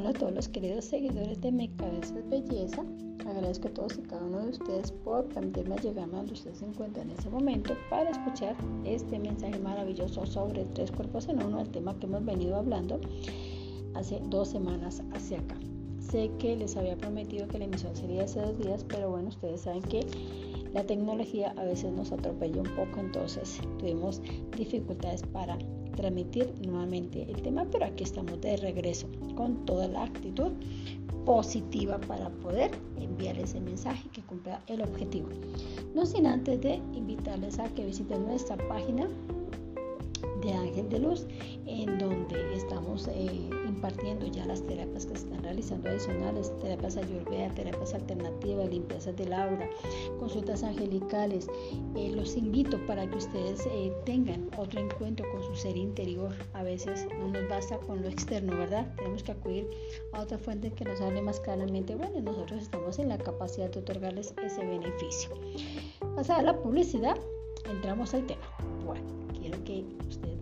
hola a todos los queridos seguidores de Mi Cabeza Belleza. Agradezco a todos y cada uno de ustedes por permitirme llegarme donde ustedes se encuentran en ese momento para escuchar este mensaje maravilloso sobre tres cuerpos en uno, el tema que hemos venido hablando hace dos semanas hacia acá. Sé que les había prometido que la emisión sería hace dos días, pero bueno, ustedes saben que la tecnología a veces nos atropella un poco, entonces tuvimos dificultades para transmitir nuevamente el tema, pero aquí estamos de regreso con toda la actitud positiva para poder enviar ese mensaje que cumpla el objetivo. No sin antes de invitarles a que visiten nuestra página de Ángel de Luz, en donde estamos eh, impartiendo ya las terapias que se están realizando adicionales, terapias ayurveda, terapias alternativas, limpiezas del aura, consultas angelicales. Eh, los invito para que ustedes eh, tengan otro encuentro con su ser interior. A veces no nos basta con lo externo, ¿verdad? Tenemos que acudir a otra fuente que nos hable más claramente. Bueno, nosotros estamos en la capacidad de otorgarles ese beneficio. Pasada la publicidad, entramos al tema. Bueno, quiero que usted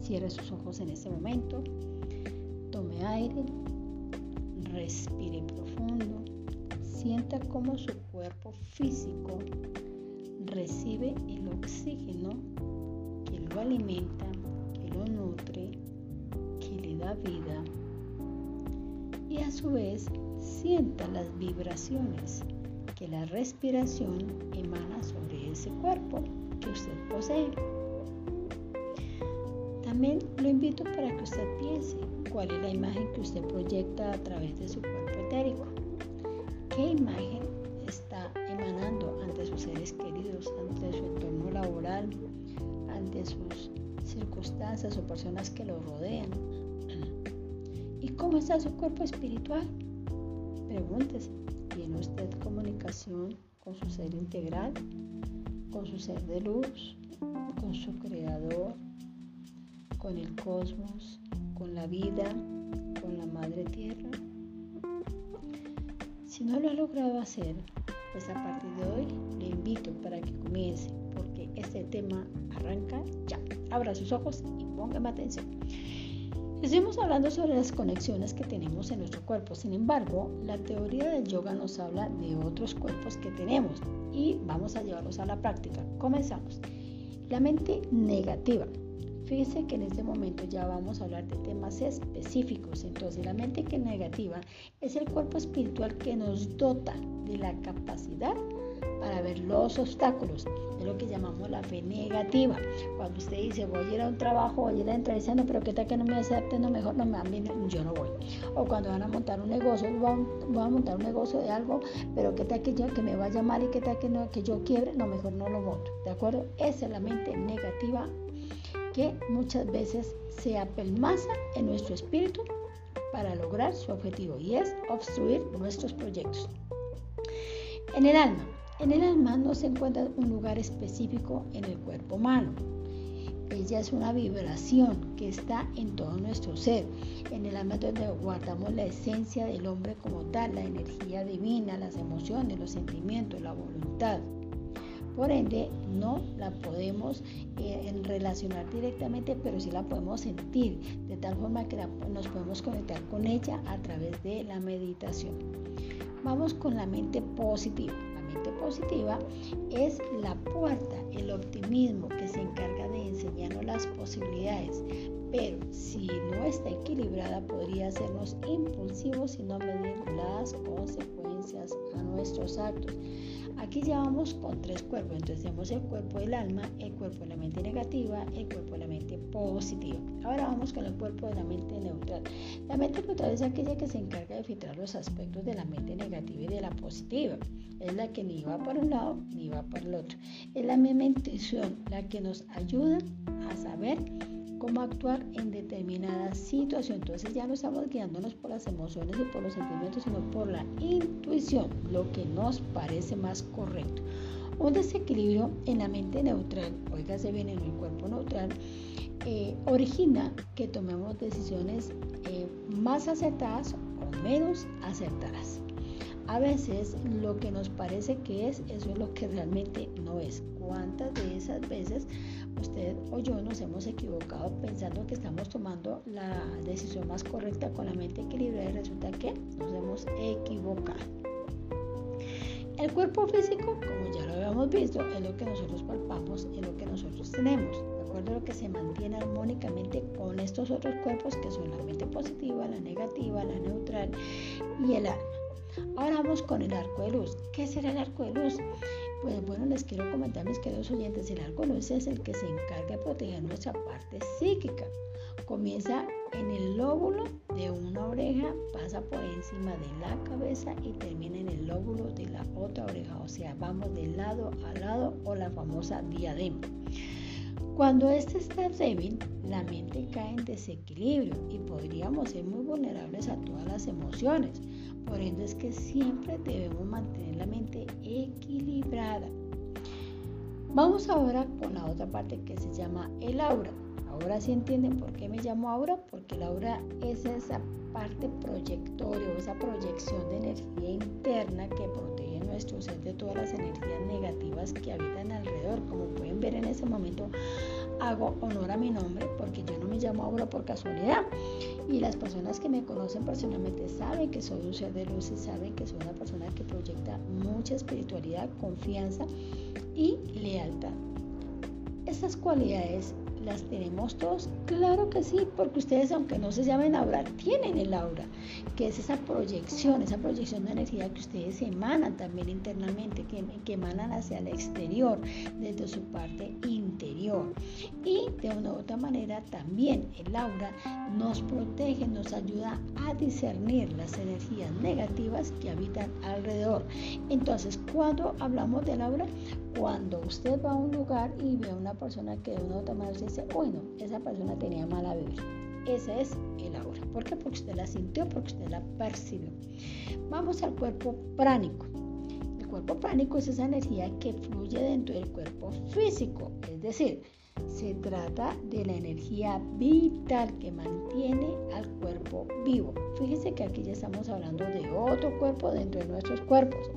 cierre sus ojos en este momento Tome aire, respire profundo, sienta cómo su cuerpo físico recibe el oxígeno que lo alimenta, que lo nutre, que le da vida. Y a su vez sienta las vibraciones que la respiración emana sobre ese cuerpo que usted posee. También lo invito para que usted piense cuál es la imagen que usted proyecta a través de su cuerpo etérico. ¿Qué imagen está emanando ante sus seres queridos, ante su entorno laboral, ante sus circunstancias o personas que lo rodean? ¿Y cómo está su cuerpo espiritual? Pregúntese, ¿tiene usted comunicación con su ser integral, con su ser de luz, con su creador, con el cosmos, con la vida, con la madre tierra? Si no lo ha logrado hacer, pues a partir de hoy le invito para que comience, porque este tema arranca ya. Abra sus ojos y póngame atención. Estuvimos hablando sobre las conexiones que tenemos en nuestro cuerpo, sin embargo, la teoría del yoga nos habla de otros cuerpos que tenemos y vamos a llevarlos a la práctica. Comenzamos. La mente negativa Fíjese que en este momento ya vamos a hablar de temas específicos. Entonces, la mente que negativa es el cuerpo espiritual que nos dota de la capacidad para ver los obstáculos. Es lo que llamamos la fe negativa. Cuando usted dice, voy a ir a un trabajo, voy a ir a entrevista, no, pero qué tal que no me acepten, no, mejor no me yo no voy. O cuando van a montar un negocio, voy a, montar un negocio de algo, pero qué tal que, yo, que me va a llamar y qué tal que, no, que yo quiebre, no, mejor no lo monto. ¿De acuerdo? Esa es la mente negativa que muchas veces se apelmaza en nuestro espíritu para lograr su objetivo y es obstruir nuestros proyectos. En el alma. En el alma no se encuentra un lugar específico en el cuerpo humano. Ella es una vibración que está en todo nuestro ser. En el alma es donde guardamos la esencia del hombre como tal, la energía divina, las emociones, los sentimientos, la voluntad. Por ende, no la podemos eh, relacionar directamente, pero sí la podemos sentir, de tal forma que nos podemos conectar con ella a través de la meditación. Vamos con la mente positiva. La mente positiva es la puerta, el optimismo que se encarga de enseñarnos las posibilidades, pero si no está equilibrada podría hacernos impulsivos y no medir las consecuencias a nuestros actos. Aquí ya vamos con tres cuerpos. Entonces tenemos el cuerpo del alma, el cuerpo de la mente negativa, el cuerpo de la mente positiva. Ahora vamos con el cuerpo de la mente neutral. La mente neutral es aquella que se encarga de filtrar los aspectos de la mente negativa y de la positiva. Es la que ni va por un lado ni va por el otro. Es la misma intuición la que nos ayuda a saber cómo actuar en determinada situación. Entonces ya no estamos guiándonos por las emociones y por los sentimientos, sino por la intuición, lo que nos parece más correcto. Un desequilibrio en la mente neutral, se bien en el cuerpo neutral, eh, origina que tomemos decisiones eh, más acertadas o menos acertadas. A veces lo que nos parece que es, eso es lo que realmente no es. ¿Cuántas de esas veces usted o yo nos hemos equivocado pensando que estamos tomando la decisión más correcta con la mente equilibrada y resulta que nos hemos equivocado. El cuerpo físico, como ya lo habíamos visto, es lo que nosotros palpamos, es lo que nosotros tenemos, de acuerdo lo que se mantiene armónicamente con estos otros cuerpos que son la mente positiva, la negativa, la neutral y el alma. Ahora vamos con el arco de luz. ¿Qué será el arco de luz? Pues bueno, les quiero comentar, mis queridos oyentes, el luz es el que se encarga de proteger nuestra parte psíquica. Comienza en el lóbulo de una oreja, pasa por encima de la cabeza y termina en el lóbulo de la otra oreja. O sea, vamos de lado a lado o la famosa diadema. Cuando este está débil, la mente cae en desequilibrio y podríamos ser muy vulnerables a todas las emociones. Por ende es que siempre debemos mantener la mente equilibrada. Vamos ahora con la otra parte que se llama el aura. Ahora sí entienden por qué me llamo aura, porque el aura es esa parte proyectoria o esa proyección de energía interna que nuestro de todas las energías negativas que habitan alrededor. Como pueden ver en ese momento, hago honor a mi nombre porque yo no me llamo Aura por casualidad. Y las personas que me conocen personalmente saben que soy un ser de luz y saben que soy una persona que proyecta mucha espiritualidad, confianza y lealtad. Estas cualidades ¿Las tenemos todos? Claro que sí, porque ustedes, aunque no se llamen aura, tienen el aura, que es esa proyección, esa proyección de energía que ustedes emanan también internamente, que, que emanan hacia el exterior, desde su parte interior. Y de una u otra manera también el aura nos protege, nos ayuda a discernir las energías negativas que habitan alrededor. Entonces, cuando hablamos del aura, cuando usted va a un lugar y ve a una persona que de una u otra manera usted dice, bueno, esa persona tenía mala vibra. Ese es el aura. ¿Por qué? Porque usted la sintió, porque usted la percibió. Vamos al cuerpo pránico. El cuerpo pránico es esa energía que fluye dentro del cuerpo físico. Es decir, se trata de la energía vital que mantiene al cuerpo vivo. Fíjese que aquí ya estamos hablando de otro cuerpo dentro de nuestros cuerpos.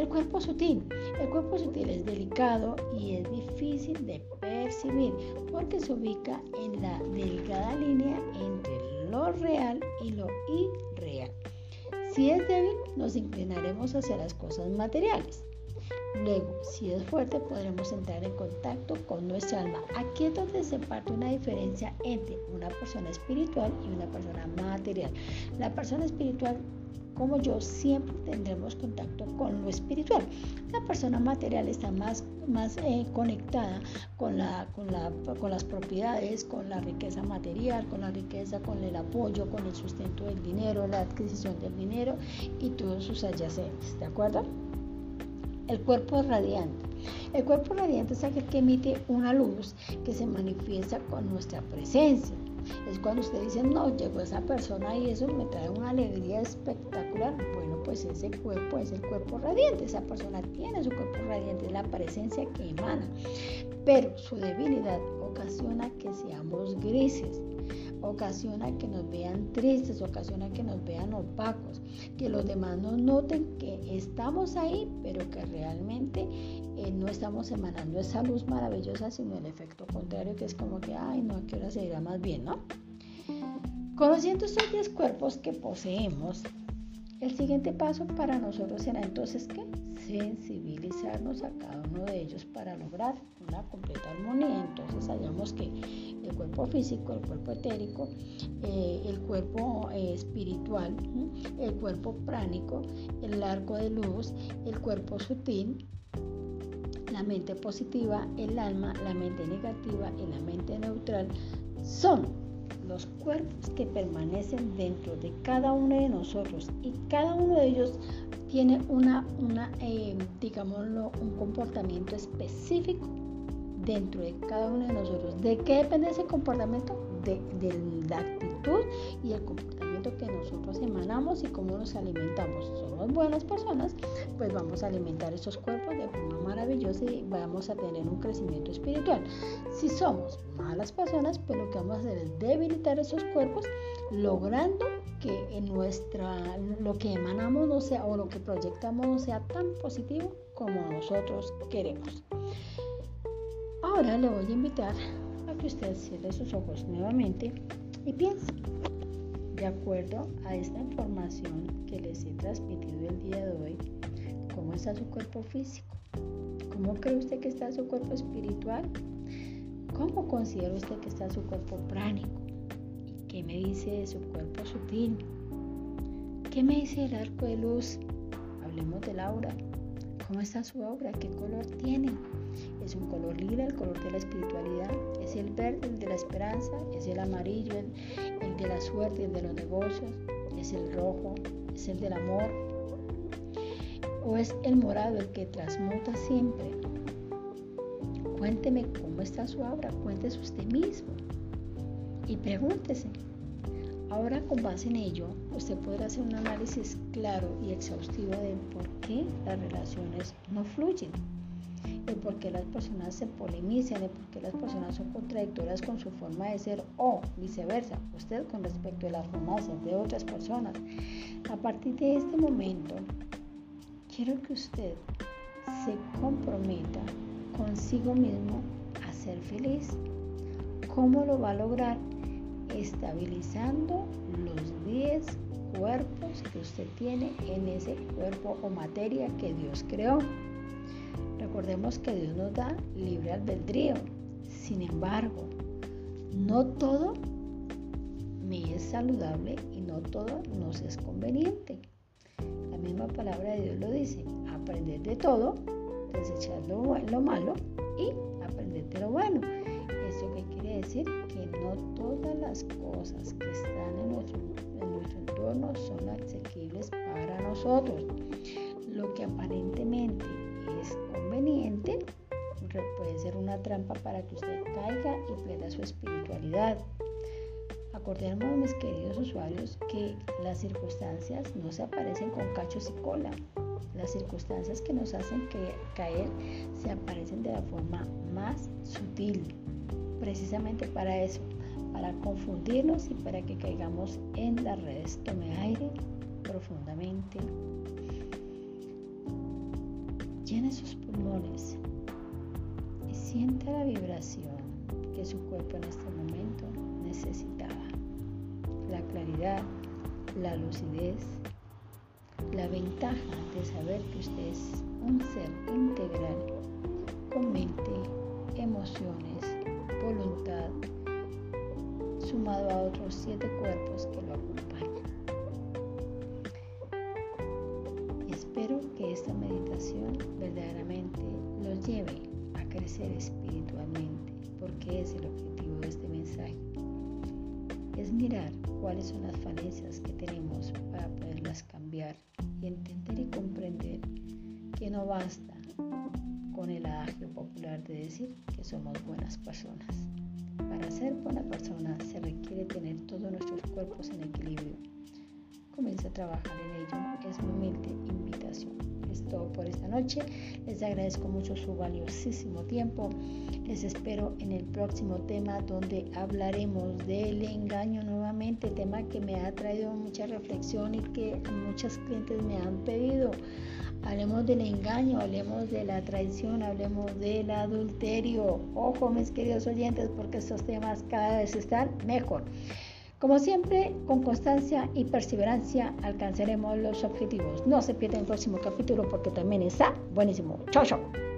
El cuerpo sutil. El cuerpo sutil es delicado y es difícil de percibir porque se ubica en la delgada línea entre lo real y lo irreal. Si es débil, nos inclinaremos hacia las cosas materiales. Luego, si es fuerte, podremos entrar en contacto con nuestra alma. Aquí es donde se parte una diferencia entre una persona espiritual y una persona material. La persona espiritual como yo siempre tendremos contacto con lo espiritual. La persona material está más, más eh, conectada con, la, con, la, con las propiedades, con la riqueza material, con la riqueza, con el apoyo, con el sustento del dinero, la adquisición del dinero y todos sus adyacentes. ¿De acuerdo? El cuerpo radiante. El cuerpo radiante es aquel que emite una luz que se manifiesta con nuestra presencia es cuando usted dice, no, llegó esa persona y eso me trae una alegría espectacular. Bueno, pues ese cuerpo es el cuerpo radiante. Esa persona tiene su cuerpo radiante, es la presencia que emana. Pero su debilidad ocasiona que seamos grises ocasiona que nos vean tristes, ocasiona que nos vean opacos, que los demás nos noten que estamos ahí, pero que realmente eh, no estamos emanando esa luz maravillosa, sino el efecto contrario, que es como que, ay, no, ¿a qué hora se irá más bien, no? Conociendo estos 10 cuerpos que poseemos, el siguiente paso para nosotros será entonces que sensibilizarnos a cada uno de ellos para lograr una completa armonía. Entonces hallamos que el cuerpo físico, el cuerpo etérico, eh, el cuerpo eh, espiritual, el cuerpo pránico, el arco de luz, el cuerpo sutil, la mente positiva, el alma, la mente negativa y la mente neutral son los cuerpos que permanecen dentro de cada uno de nosotros y cada uno de ellos tiene una, eh, digámoslo, un comportamiento específico dentro de cada uno de nosotros. ¿De qué depende ese comportamiento? De, la actitud y el comportamiento que nosotros emanamos y cómo nos alimentamos. Somos buenas personas, pues vamos a alimentar estos cuerpos de forma maravillosa y vamos a tener un crecimiento espiritual. Si somos malas personas, pues lo que vamos a hacer es debilitar esos cuerpos, logrando que en nuestra, lo que emanamos no sea o lo que proyectamos no sea tan positivo como nosotros queremos. Ahora le voy a invitar a que usted cierre sus ojos nuevamente y piense, de acuerdo a esta información que les he transmitido el día de hoy, ¿cómo está su cuerpo físico? ¿Cómo cree usted que está su cuerpo espiritual? ¿Cómo considera usted que está su cuerpo pránico? ¿Y qué me dice de su cuerpo sutil? ¿Qué me dice el arco de luz? Hablemos del aura. ¿Cómo está su obra? ¿Qué color tiene? Es un color lila, el color de la espiritualidad. Es el verde, el de la esperanza. Es el amarillo, el, el de la suerte, el de los negocios. Es el rojo, es el del amor. O es el morado, el que transmuta siempre. Cuénteme cómo está su obra. Cuéntese usted mismo. Y pregúntese, Ahora con base en ello, usted podrá hacer un análisis claro y exhaustivo de por qué las relaciones no fluyen, de por qué las personas se polemizan, de por qué las personas son contradictorias con su forma de ser o viceversa, usted con respecto a la forma de ser de otras personas. A partir de este momento, quiero que usted se comprometa consigo mismo a ser feliz. ¿Cómo lo va a lograr? Estabilizando los 10 cuerpos que usted tiene en ese cuerpo o materia que Dios creó. Recordemos que Dios nos da libre albedrío. Sin embargo, no todo me es saludable y no todo nos es conveniente. La misma palabra de Dios lo dice, aprender de todo, desechar lo, lo malo y aprender de lo bueno. ¿Eso qué quiere decir? Que no todas las cosas que están en nuestro, en nuestro entorno son asequibles para nosotros. Lo que aparentemente es conveniente puede ser una trampa para que usted caiga y pierda su espiritualidad. Acordemos, mis queridos usuarios, que las circunstancias no se aparecen con cachos y cola. Las circunstancias que nos hacen caer se aparecen de la forma más sutil precisamente para eso, para confundirnos y para que caigamos en las redes. Tome aire profundamente. Llene sus pulmones y sienta la vibración que su cuerpo en este momento necesitaba. La claridad, la lucidez, la ventaja de saber que usted es un ser integral sumado a otros siete cuerpos que lo acompañan. Espero que esta meditación verdaderamente los lleve a crecer espiritualmente, porque es el objetivo de este mensaje. Es mirar cuáles son las falencias que tenemos para poderlas cambiar y entender y comprender que no basta con el adagio popular de decir que somos buenas personas. Para ser buena persona se requiere tener todos nuestros cuerpos en equilibrio. Comienza a trabajar en ello. Es mi humilde invitación. Es todo por esta noche. Les agradezco mucho su valiosísimo tiempo. Les espero en el próximo tema donde hablaremos del engaño nuevamente, tema que me ha traído mucha reflexión y que muchos clientes me han pedido. Hablemos del engaño, hablemos de la traición, hablemos del adulterio. Ojo, mis queridos oyentes, porque estos temas cada vez están mejor. Como siempre, con constancia y perseverancia alcanzaremos los objetivos. No se pierdan el próximo capítulo porque también está buenísimo. Chao, chao.